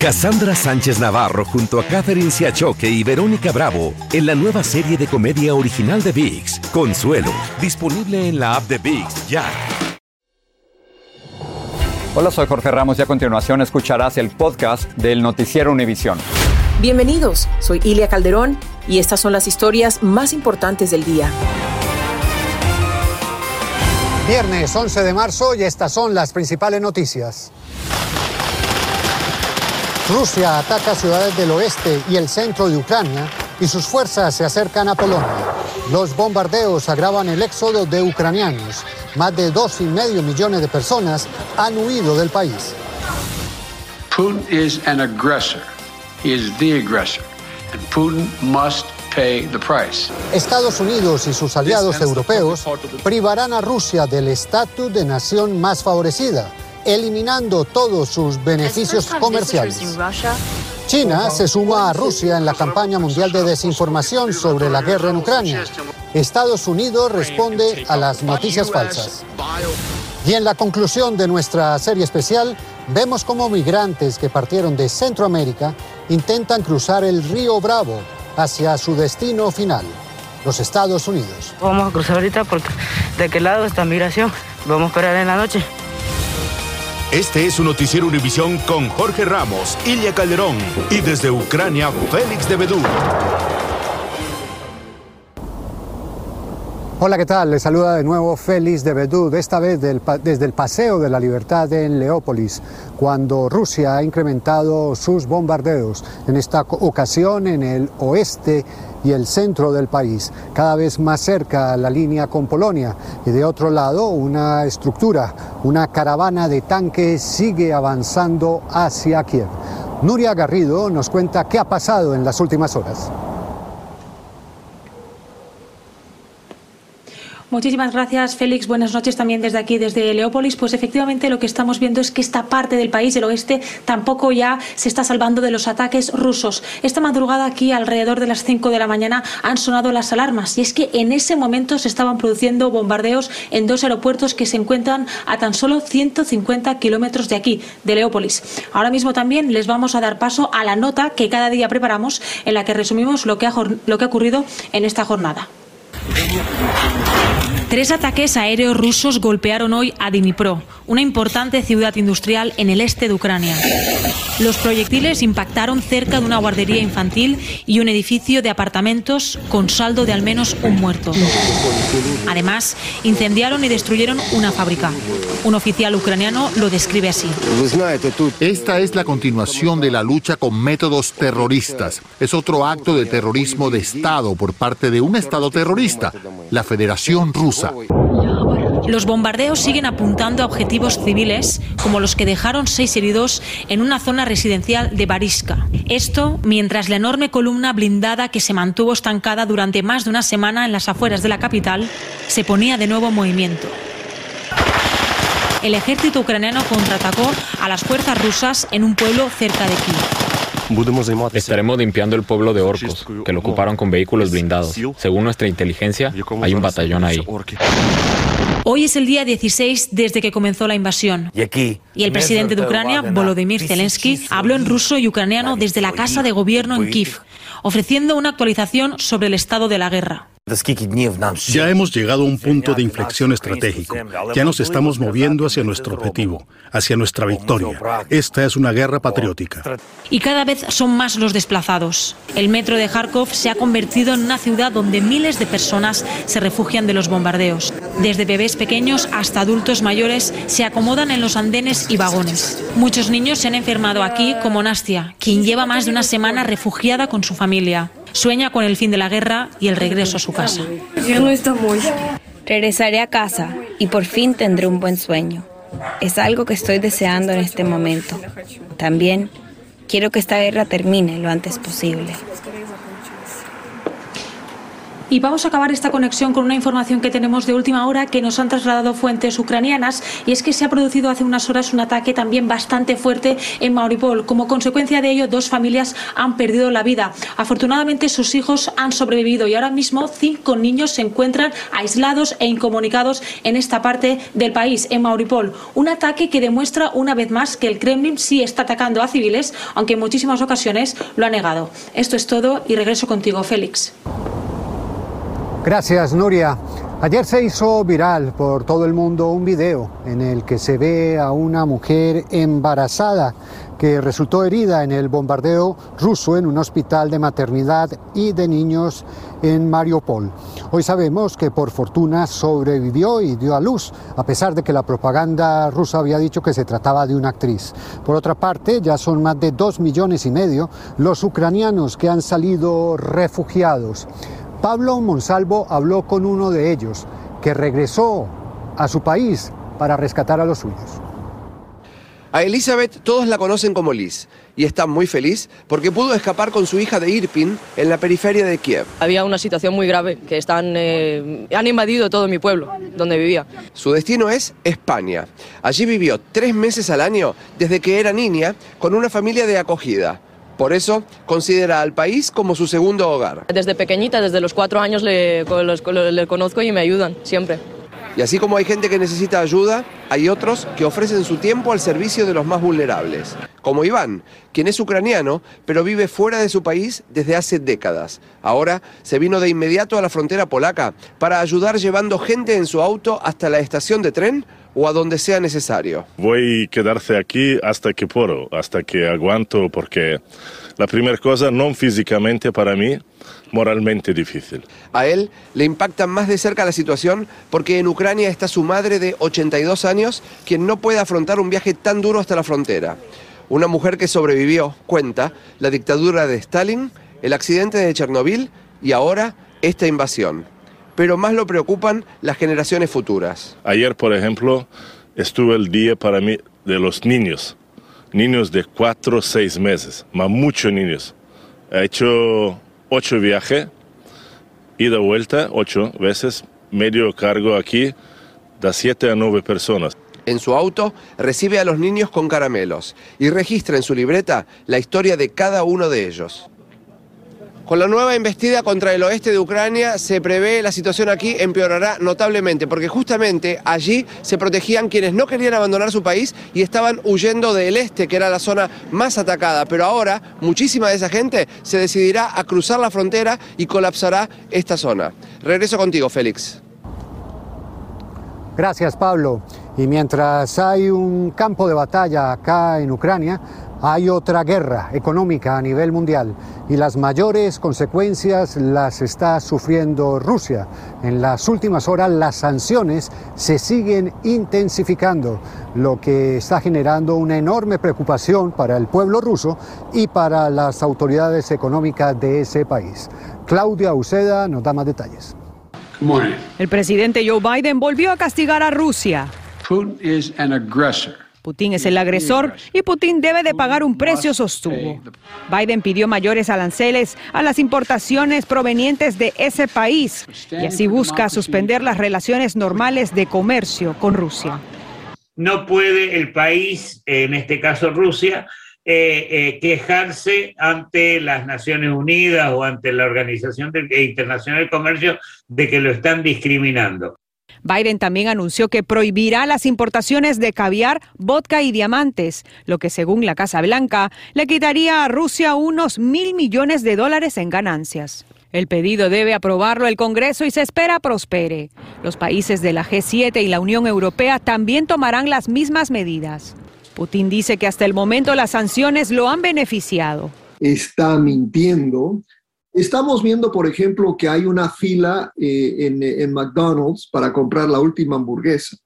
Cassandra Sánchez Navarro junto a Catherine Siachoque y Verónica Bravo en la nueva serie de comedia original de VIX, Consuelo, disponible en la app de VIX ya. Hola, soy Jorge Ramos y a continuación escucharás el podcast del noticiero Univisión. Bienvenidos, soy Ilia Calderón y estas son las historias más importantes del día. Viernes 11 de marzo y estas son las principales noticias. Rusia ataca ciudades del oeste y el centro de Ucrania y sus fuerzas se acercan a Polonia. Los bombardeos agravan el éxodo de ucranianos. Más de dos y medio millones de personas han huido del país. Putin is an aggressor. He is the aggressor. And Putin must Estados Unidos y sus aliados europeos privarán a Rusia del estatus de nación más favorecida, eliminando todos sus beneficios comerciales. China se suma a Rusia en la campaña mundial de desinformación sobre la guerra en Ucrania. Estados Unidos responde a las noticias falsas. Y en la conclusión de nuestra serie especial, vemos cómo migrantes que partieron de Centroamérica intentan cruzar el río Bravo hacia su destino final, los Estados Unidos. Vamos a cruzar ahorita porque de qué lado está migración. Vamos a esperar en la noche. Este es un noticiero Univisión con Jorge Ramos, Ilia Calderón y desde Ucrania, Félix de Bedú. Hola, ¿qué tal? Les saluda de nuevo Félix de Bedú, esta vez desde el Paseo de la Libertad en Leópolis, cuando Rusia ha incrementado sus bombardeos, en esta ocasión en el oeste y el centro del país, cada vez más cerca a la línea con Polonia. Y de otro lado, una estructura, una caravana de tanques sigue avanzando hacia Kiev. Nuria Garrido nos cuenta qué ha pasado en las últimas horas. Muchísimas gracias, Félix. Buenas noches también desde aquí, desde Leópolis. Pues efectivamente lo que estamos viendo es que esta parte del país, el oeste, tampoco ya se está salvando de los ataques rusos. Esta madrugada aquí, alrededor de las 5 de la mañana, han sonado las alarmas. Y es que en ese momento se estaban produciendo bombardeos en dos aeropuertos que se encuentran a tan solo 150 kilómetros de aquí, de Leópolis. Ahora mismo también les vamos a dar paso a la nota que cada día preparamos, en la que resumimos lo que ha, lo que ha ocurrido en esta jornada. Venha com o Tres ataques aéreos rusos golpearon hoy a Dnipro, una importante ciudad industrial en el este de Ucrania. Los proyectiles impactaron cerca de una guardería infantil y un edificio de apartamentos con saldo de al menos un muerto. Además, incendiaron y destruyeron una fábrica. Un oficial ucraniano lo describe así. Esta es la continuación de la lucha con métodos terroristas. Es otro acto de terrorismo de Estado por parte de un Estado terrorista, la Federación Rusa. Los bombardeos siguen apuntando a objetivos civiles, como los que dejaron seis heridos en una zona residencial de Bariska. Esto mientras la enorme columna blindada que se mantuvo estancada durante más de una semana en las afueras de la capital se ponía de nuevo en movimiento el ejército ucraniano contraatacó a las fuerzas rusas en un pueblo cerca de Kiev. Estaremos limpiando el pueblo de orcos, que lo ocuparon con vehículos blindados. Según nuestra inteligencia, hay un batallón ahí. Hoy es el día 16 desde que comenzó la invasión. Y el presidente de Ucrania, Volodymyr Zelensky, habló en ruso y ucraniano desde la casa de gobierno en Kiev, ofreciendo una actualización sobre el estado de la guerra. Ya hemos llegado a un punto de inflexión estratégico. Ya nos estamos moviendo hacia nuestro objetivo, hacia nuestra victoria. Esta es una guerra patriótica. Y cada vez son más los desplazados. El metro de Kharkov se ha convertido en una ciudad donde miles de personas se refugian de los bombardeos. Desde bebés pequeños hasta adultos mayores se acomodan en los andenes y vagones. Muchos niños se han enfermado aquí, como Nastia, quien lleva más de una semana refugiada con su familia. Sueña con el fin de la guerra y el regreso a su casa. Regresaré a casa y por fin tendré un buen sueño. Es algo que estoy deseando en este momento. También quiero que esta guerra termine lo antes posible. Y vamos a acabar esta conexión con una información que tenemos de última hora que nos han trasladado fuentes ucranianas y es que se ha producido hace unas horas un ataque también bastante fuerte en Mariupol. Como consecuencia de ello, dos familias han perdido la vida. Afortunadamente, sus hijos han sobrevivido y ahora mismo cinco niños se encuentran aislados e incomunicados en esta parte del país, en Mariupol. Un ataque que demuestra una vez más que el Kremlin sí está atacando a civiles, aunque en muchísimas ocasiones lo ha negado. Esto es todo y regreso contigo, Félix. Gracias, Nuria. Ayer se hizo viral por todo el mundo un video en el que se ve a una mujer embarazada que resultó herida en el bombardeo ruso en un hospital de maternidad y de niños en Mariupol. Hoy sabemos que por fortuna sobrevivió y dio a luz, a pesar de que la propaganda rusa había dicho que se trataba de una actriz. Por otra parte, ya son más de dos millones y medio los ucranianos que han salido refugiados. Pablo Monsalvo habló con uno de ellos, que regresó a su país para rescatar a los suyos. A Elizabeth todos la conocen como Liz y está muy feliz porque pudo escapar con su hija de Irpin en la periferia de Kiev. Había una situación muy grave que están, eh, han invadido todo mi pueblo donde vivía. Su destino es España. Allí vivió tres meses al año desde que era niña con una familia de acogida. Por eso considera al país como su segundo hogar. Desde pequeñita, desde los cuatro años le, le conozco y me ayudan siempre. Y así como hay gente que necesita ayuda, hay otros que ofrecen su tiempo al servicio de los más vulnerables, como Iván, quien es ucraniano, pero vive fuera de su país desde hace décadas. Ahora se vino de inmediato a la frontera polaca para ayudar llevando gente en su auto hasta la estación de tren o a donde sea necesario. Voy a quedarse aquí hasta que puedo, hasta que aguanto, porque la primera cosa, no físicamente para mí, moralmente difícil. A él le impacta más de cerca la situación porque en Ucrania está su madre de 82 años, quien no puede afrontar un viaje tan duro hasta la frontera. Una mujer que sobrevivió, cuenta, la dictadura de Stalin, el accidente de Chernobyl y ahora esta invasión. Pero más lo preocupan las generaciones futuras. Ayer, por ejemplo, estuvo el día para mí de los niños. Niños de 4 o 6 meses, más muchos niños. He hecho ocho viajes, ida vuelta, ocho veces, medio cargo aquí, da siete a nueve personas. En su auto recibe a los niños con caramelos y registra en su libreta la historia de cada uno de ellos. Con la nueva embestida contra el oeste de Ucrania se prevé la situación aquí empeorará notablemente, porque justamente allí se protegían quienes no querían abandonar su país y estaban huyendo del este, que era la zona más atacada. Pero ahora muchísima de esa gente se decidirá a cruzar la frontera y colapsará esta zona. Regreso contigo, Félix. Gracias, Pablo. Y mientras hay un campo de batalla acá en Ucrania, hay otra guerra económica a nivel mundial y las mayores consecuencias las está sufriendo Rusia. En las últimas horas las sanciones se siguen intensificando, lo que está generando una enorme preocupación para el pueblo ruso y para las autoridades económicas de ese país. Claudia Uceda nos da más detalles. El presidente Joe Biden volvió a castigar a Rusia. Putin is an aggressor. Putin es el agresor y Putin debe de pagar un precio, sostuvo. Biden pidió mayores aranceles a las importaciones provenientes de ese país y así busca suspender las relaciones normales de comercio con Rusia. No puede el país, en este caso Rusia, eh, eh, quejarse ante las Naciones Unidas o ante la Organización Internacional del Comercio de que lo están discriminando. Biden también anunció que prohibirá las importaciones de caviar, vodka y diamantes, lo que según la Casa Blanca le quitaría a Rusia unos mil millones de dólares en ganancias. El pedido debe aprobarlo el Congreso y se espera prospere. Los países de la G7 y la Unión Europea también tomarán las mismas medidas. Putin dice que hasta el momento las sanciones lo han beneficiado. Está mintiendo Estamos viendo, por ejemplo, que hay una fila eh, en, McDonald's para comprar la última hamburguesa.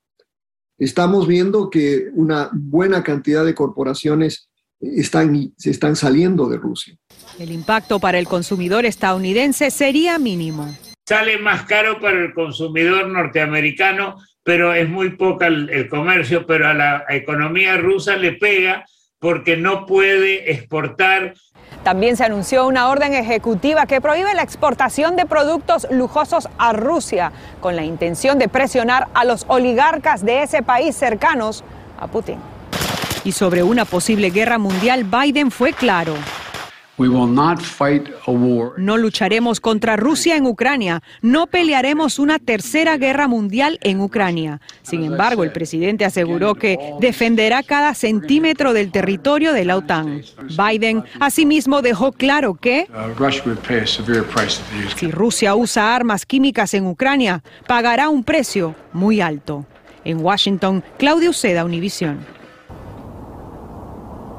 Estamos viendo que una buena cantidad de corporaciones están, se están saliendo de Rusia. El impacto para el consumidor estadounidense sería mínimo. Sale más caro para el consumidor norteamericano, pero es muy poca el, el comercio, pero a la economía rusa le pega porque no puede exportar también se anunció una orden ejecutiva que prohíbe la exportación de productos lujosos a Rusia con la intención de presionar a los oligarcas de ese país cercanos a Putin. Y sobre una posible guerra mundial, Biden fue claro. No lucharemos contra Rusia en Ucrania. No pelearemos una tercera guerra mundial en Ucrania. Sin embargo, el presidente aseguró que defenderá cada centímetro del territorio de la OTAN. Biden asimismo dejó claro que si Rusia usa armas químicas en Ucrania, pagará un precio muy alto. En Washington, Claudio Uceda, Univisión.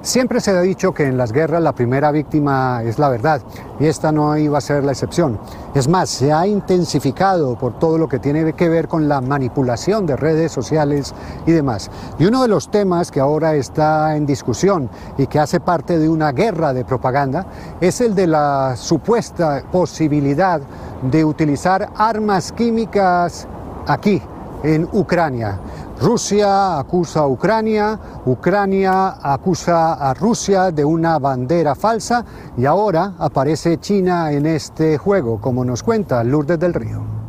Siempre se ha dicho que en las guerras la primera víctima es la verdad y esta no iba a ser la excepción. Es más, se ha intensificado por todo lo que tiene que ver con la manipulación de redes sociales y demás. Y uno de los temas que ahora está en discusión y que hace parte de una guerra de propaganda es el de la supuesta posibilidad de utilizar armas químicas aquí, en Ucrania. Rusia acusa a Ucrania, Ucrania acusa a Rusia de una bandera falsa y ahora aparece China en este juego, como nos cuenta Lourdes del Río.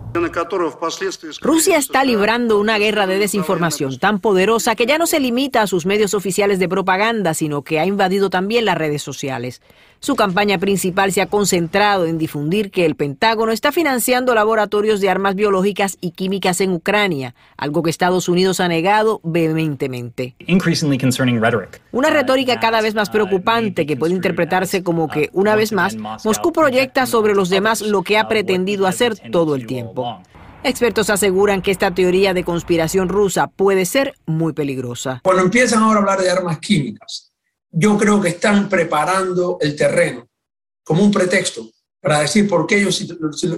Rusia está librando una guerra de desinformación tan poderosa que ya no se limita a sus medios oficiales de propaganda, sino que ha invadido también las redes sociales. Su campaña principal se ha concentrado en difundir que el Pentágono está financiando laboratorios de armas biológicas y químicas en Ucrania, algo que Estados Unidos ha negado vehementemente. Una retórica cada vez más preocupante que puede interpretarse como que, una vez más, Moscú proyecta sobre los demás lo que ha pretendido hacer todo el tiempo. Expertos aseguran que esta teoría de conspiración rusa puede ser muy peligrosa. Cuando empiezan ahora a hablar de armas químicas, yo creo que están preparando el terreno como un pretexto para decir por qué ellos,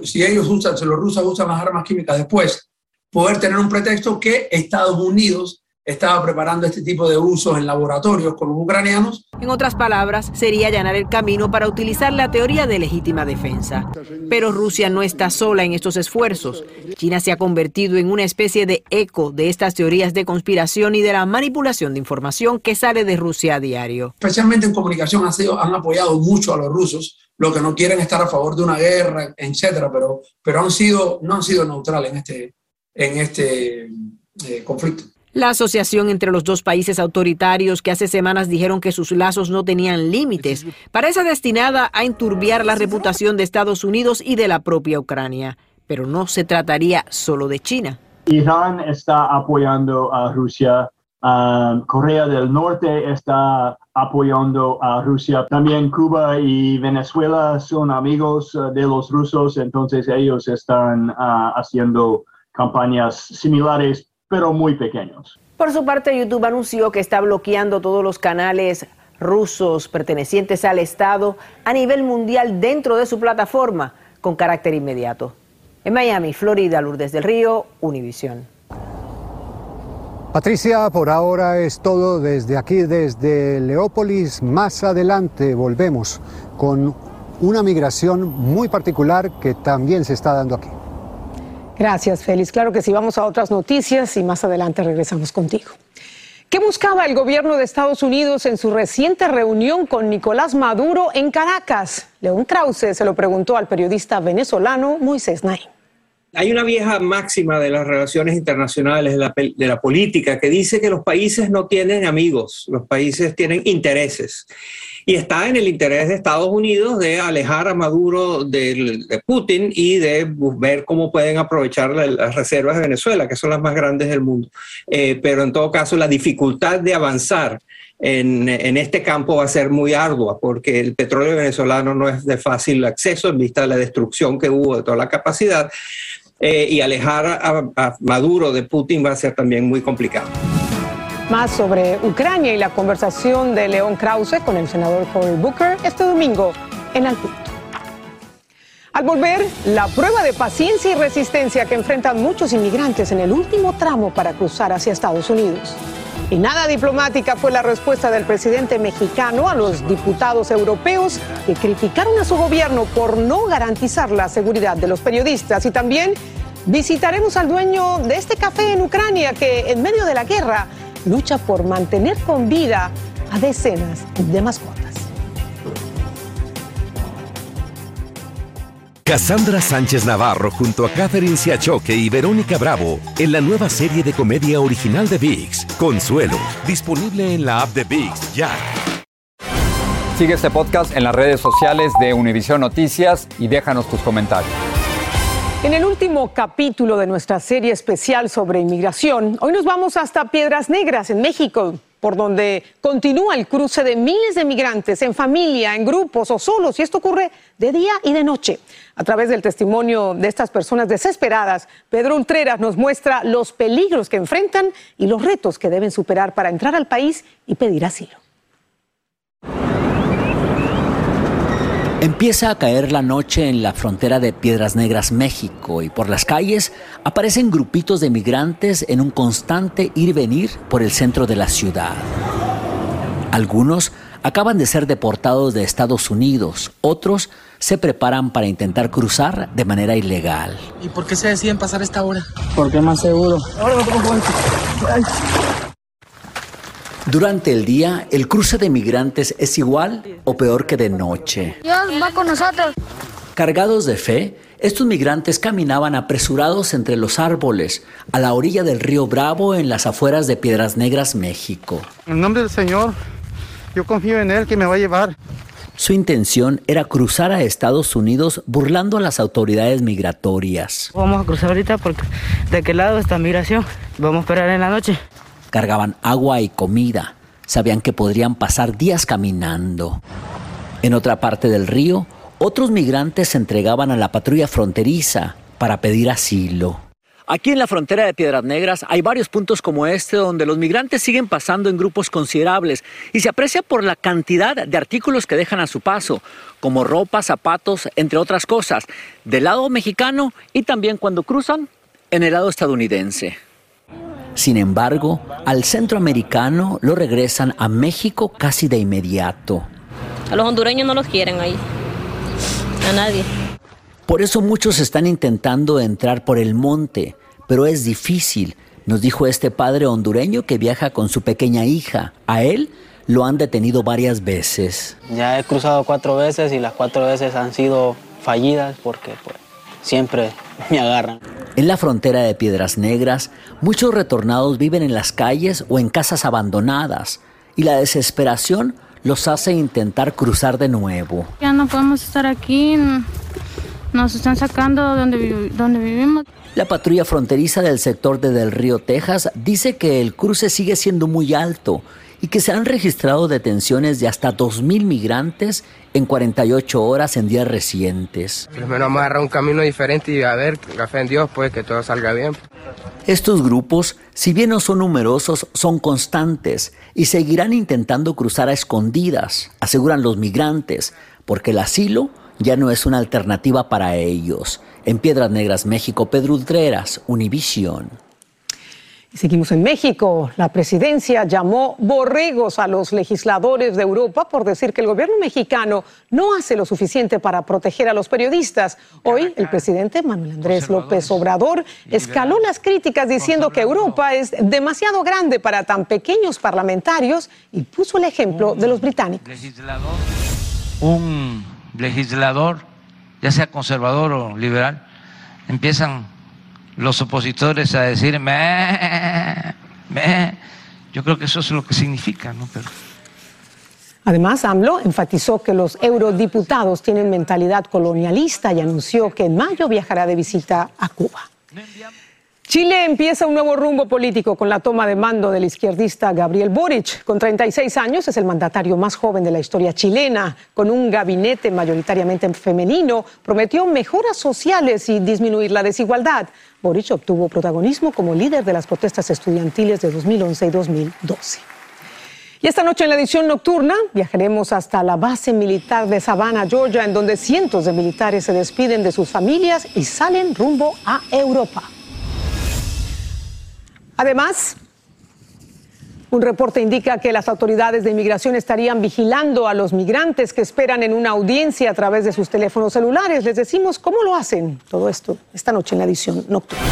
si, ellos usan, si los rusos usan las armas químicas después, poder tener un pretexto que Estados Unidos estaba preparando este tipo de usos en laboratorios con los ucranianos. En otras palabras, sería allanar el camino para utilizar la teoría de legítima defensa. Pero Rusia no está sola en estos esfuerzos. China se ha convertido en una especie de eco de estas teorías de conspiración y de la manipulación de información que sale de Rusia a diario. Especialmente en comunicación han, sido, han apoyado mucho a los rusos, lo que no quieren estar a favor de una guerra, etcétera, pero, pero han sido, no han sido neutrales en este, en este eh, conflicto. La asociación entre los dos países autoritarios que hace semanas dijeron que sus lazos no tenían límites parece destinada a enturbiar la reputación de Estados Unidos y de la propia Ucrania. Pero no se trataría solo de China. Irán está apoyando a Rusia. Um, Corea del Norte está apoyando a Rusia. También Cuba y Venezuela son amigos uh, de los rusos, entonces ellos están uh, haciendo campañas similares pero muy pequeños. Por su parte, YouTube anunció que está bloqueando todos los canales rusos pertenecientes al Estado a nivel mundial dentro de su plataforma con carácter inmediato. En Miami, Florida, Lourdes del Río, Univisión. Patricia, por ahora es todo desde aquí, desde Leópolis. Más adelante volvemos con una migración muy particular que también se está dando aquí. Gracias, Félix. Claro que sí, vamos a otras noticias y más adelante regresamos contigo. ¿Qué buscaba el gobierno de Estados Unidos en su reciente reunión con Nicolás Maduro en Caracas? León Krause se lo preguntó al periodista venezolano Moisés Nay. Hay una vieja máxima de las relaciones internacionales, de la, de la, política, que dice que los países no tienen amigos, los países tienen intereses y está en el interés de Estados Unidos de alejar a Maduro de, Putin y de ver cómo pueden aprovechar las reservas de Venezuela, que son las más grandes del mundo. Eh, pero en todo caso, la dificultad de avanzar en, este campo va a ser muy ardua porque el petróleo venezolano no es de fácil acceso en vista de la destrucción que hubo de toda la capacidad. Eh, y alejar a Maduro de Putin va a ser también muy complicado. Más sobre Ucrania y la conversación de León Krause con el senador Cory Booker este domingo en Al Al volver, la prueba de paciencia y resistencia que enfrentan muchos inmigrantes en el último tramo para cruzar hacia Estados Unidos. Y nada diplomática fue la respuesta del presidente mexicano a los diputados europeos que criticaron a su gobierno por no garantizar la seguridad de los periodistas. Y también visitaremos al dueño de este café en Ucrania que en medio de la guerra lucha por mantener con vida a decenas de mascotas. Cassandra Sánchez Navarro junto a Catherine Siachoque y Verónica Bravo en la nueva serie de comedia original de VIX, Consuelo, disponible en la app de VIX ya. Sigue este podcast en las redes sociales de Univision Noticias y déjanos tus comentarios. En el último capítulo de nuestra serie especial sobre inmigración, hoy nos vamos hasta Piedras Negras, en México, por donde continúa el cruce de miles de migrantes en familia, en grupos o solos, y esto ocurre de día y de noche. A través del testimonio de estas personas desesperadas, Pedro Ultreras nos muestra los peligros que enfrentan y los retos que deben superar para entrar al país y pedir asilo. Empieza a caer la noche en la frontera de Piedras Negras, México, y por las calles aparecen grupitos de migrantes en un constante ir y venir por el centro de la ciudad. Algunos acaban de ser deportados de Estados Unidos, otros se preparan para intentar cruzar de manera ilegal. ¿Y por qué se deciden pasar esta hora? Porque es más seguro. Durante el día, el cruce de migrantes es igual o peor que de noche. Dios va con nosotros. Cargados de fe, estos migrantes caminaban apresurados entre los árboles, a la orilla del río Bravo, en las afueras de Piedras Negras, México. En nombre del Señor, yo confío en Él que me va a llevar. Su intención era cruzar a Estados Unidos burlando a las autoridades migratorias. Vamos a cruzar ahorita porque de qué lado está migración. Vamos a esperar en la noche. Cargaban agua y comida. Sabían que podrían pasar días caminando. En otra parte del río, otros migrantes se entregaban a la patrulla fronteriza para pedir asilo. Aquí en la frontera de Piedras Negras hay varios puntos como este donde los migrantes siguen pasando en grupos considerables y se aprecia por la cantidad de artículos que dejan a su paso, como ropa, zapatos, entre otras cosas, del lado mexicano y también cuando cruzan en el lado estadounidense. Sin embargo, al centroamericano lo regresan a México casi de inmediato. A los hondureños no los quieren ahí. A nadie. Por eso muchos están intentando entrar por el monte, pero es difícil, nos dijo este padre hondureño que viaja con su pequeña hija. A él lo han detenido varias veces. Ya he cruzado cuatro veces y las cuatro veces han sido fallidas porque pues, siempre me agarran. En la frontera de Piedras Negras, muchos retornados viven en las calles o en casas abandonadas y la desesperación los hace intentar cruzar de nuevo. Ya no podemos estar aquí, nos están sacando donde, donde vivimos. La patrulla fronteriza del sector de Del Río, Texas, dice que el cruce sigue siendo muy alto y que se han registrado detenciones de hasta 2.000 migrantes en 48 horas en días recientes. Primero vamos a agarrar un camino diferente y a ver, café en Dios, pues que todo salga bien. Estos grupos, si bien no son numerosos, son constantes y seguirán intentando cruzar a escondidas, aseguran los migrantes, porque el asilo ya no es una alternativa para ellos. En Piedras Negras, México, Pedro Ultreras, Univisión. Y seguimos en México. La presidencia llamó borregos a los legisladores de Europa por decir que el gobierno mexicano no hace lo suficiente para proteger a los periodistas. Hoy el presidente Manuel Andrés López Obrador escaló las críticas diciendo que Europa es demasiado grande para tan pequeños parlamentarios y puso el ejemplo de los británicos. Un legislador, ya sea conservador o liberal, empiezan los opositores a decir, me, me. Yo creo que eso es lo que significa, ¿no? Además, AMLO enfatizó que los eurodiputados tienen mentalidad colonialista y anunció que en mayo viajará de visita a Cuba. Chile empieza un nuevo rumbo político con la toma de mando del izquierdista Gabriel Boric. Con 36 años es el mandatario más joven de la historia chilena. Con un gabinete mayoritariamente femenino, prometió mejoras sociales y disminuir la desigualdad. Obtuvo protagonismo como líder de las protestas estudiantiles de 2011 y 2012. Y esta noche en la edición nocturna viajaremos hasta la base militar de Savannah, Georgia, en donde cientos de militares se despiden de sus familias y salen rumbo a Europa. Además, un reporte indica que las autoridades de inmigración estarían vigilando a los migrantes que esperan en una audiencia a través de sus teléfonos celulares. Les decimos cómo lo hacen. Todo esto esta noche en la edición nocturna.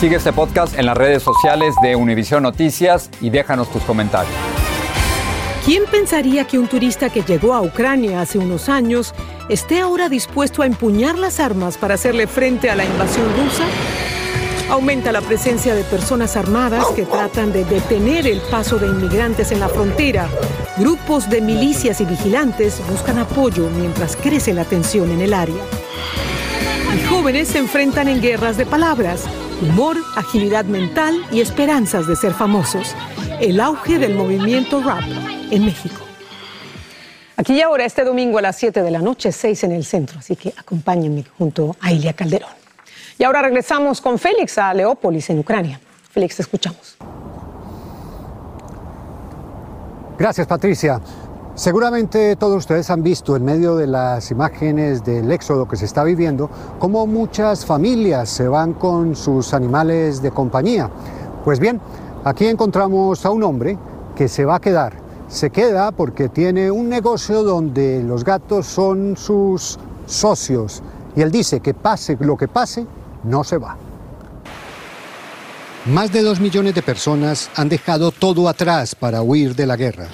Sigue este podcast en las redes sociales de Univision Noticias y déjanos tus comentarios. ¿Quién pensaría que un turista que llegó a Ucrania hace unos años esté ahora dispuesto a empuñar las armas para hacerle frente a la invasión rusa? Aumenta la presencia de personas armadas que tratan de detener el paso de inmigrantes en la frontera. Grupos de milicias y vigilantes buscan apoyo mientras crece la tensión en el área. Y jóvenes se enfrentan en guerras de palabras, humor, agilidad mental y esperanzas de ser famosos. El auge del movimiento rap en México. Aquí y ahora, este domingo a las 7 de la noche, 6 en el centro, así que acompáñenme junto a Ilia Calderón. Y ahora regresamos con Félix a Leópolis, en Ucrania. Félix, te escuchamos. Gracias, Patricia. Seguramente todos ustedes han visto en medio de las imágenes del éxodo que se está viviendo cómo muchas familias se van con sus animales de compañía. Pues bien, aquí encontramos a un hombre que se va a quedar se queda porque tiene un negocio donde los gatos son sus socios y él dice que pase lo que pase, no se va. Más de dos millones de personas han dejado todo atrás para huir de la guerra.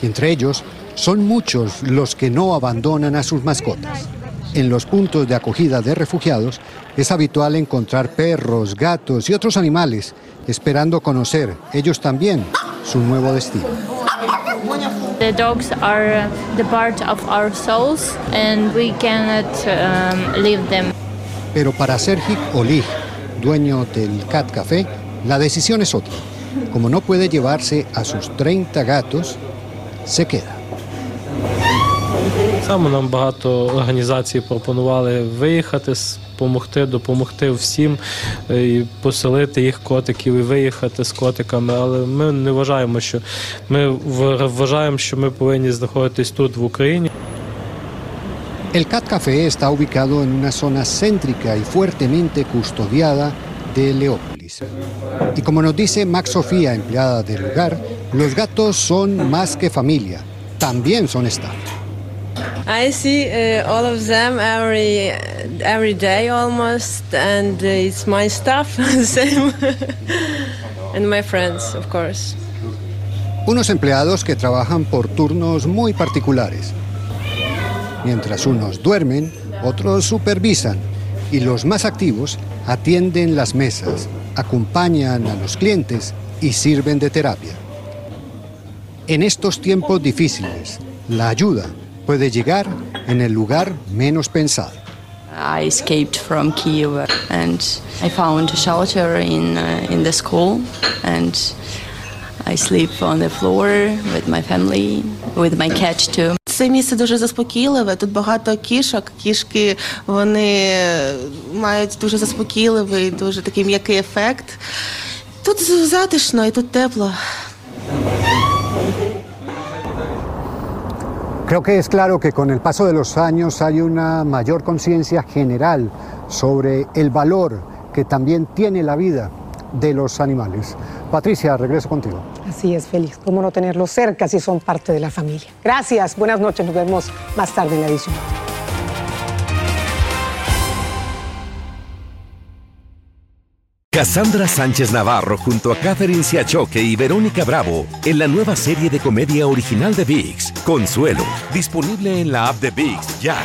Y entre ellos son muchos los que no abandonan a sus mascotas. En los puntos de acogida de refugiados es habitual encontrar perros, gatos y otros animales esperando conocer, ellos también, su nuevo destino. The dogs are the part of our souls and we cannot um, leave them. Pero para Sergio Olig, dueño del Cat Café, la decisión es otra. Como no puede llevarse a sus 30 gatos, se queda. Саме нам багато організацій пропонували виїхати, допомогти, допомогти всім і поселити їх котиків і виїхати з котиками. Але ми не вважаємо, що ми вважаємо, що ми повинні знаходитись тут в Україні. El Cat Café está ubicado en una zona céntrica y fuertemente custodiada de Leópolis. Y como nos dice Max Sofía, empleada del lugar, los gatos son más que familia, también son staff. I see uh, all of them every every day almost, and it's my stuff, same, and my friends, of course. Unos empleados que trabajan por turnos muy particulares. Mientras unos duermen, otros supervisan y los más activos atienden las mesas, acompañan a los clientes y sirven de terapia. En estos tiempos difíciles, la ayuda puede llegar en el lugar menos pensado. I escaped from Kiev and I found shelter in uh, in the school and I sleep on the floor with my family, with my cat too. Це місце дуже заспокійливе. Тут багато кішок. Кішки вони мають дуже заспокійливий, дуже такий м'який ефект. Тут затишно і тут тепло. Creo que es claro que con el paso de los años hay una mayor conciencia general sobre el valor que también tiene la vida de los animales. Patricia, regreso contigo. Así es, Félix. ¿Cómo no tenerlos cerca si son parte de la familia? Gracias, buenas noches. Nos vemos más tarde en la edición. Cassandra Sánchez Navarro junto a Catherine Siachoque y Verónica Bravo en la nueva serie de comedia original de VIX, Consuelo, disponible en la app de VIX ya.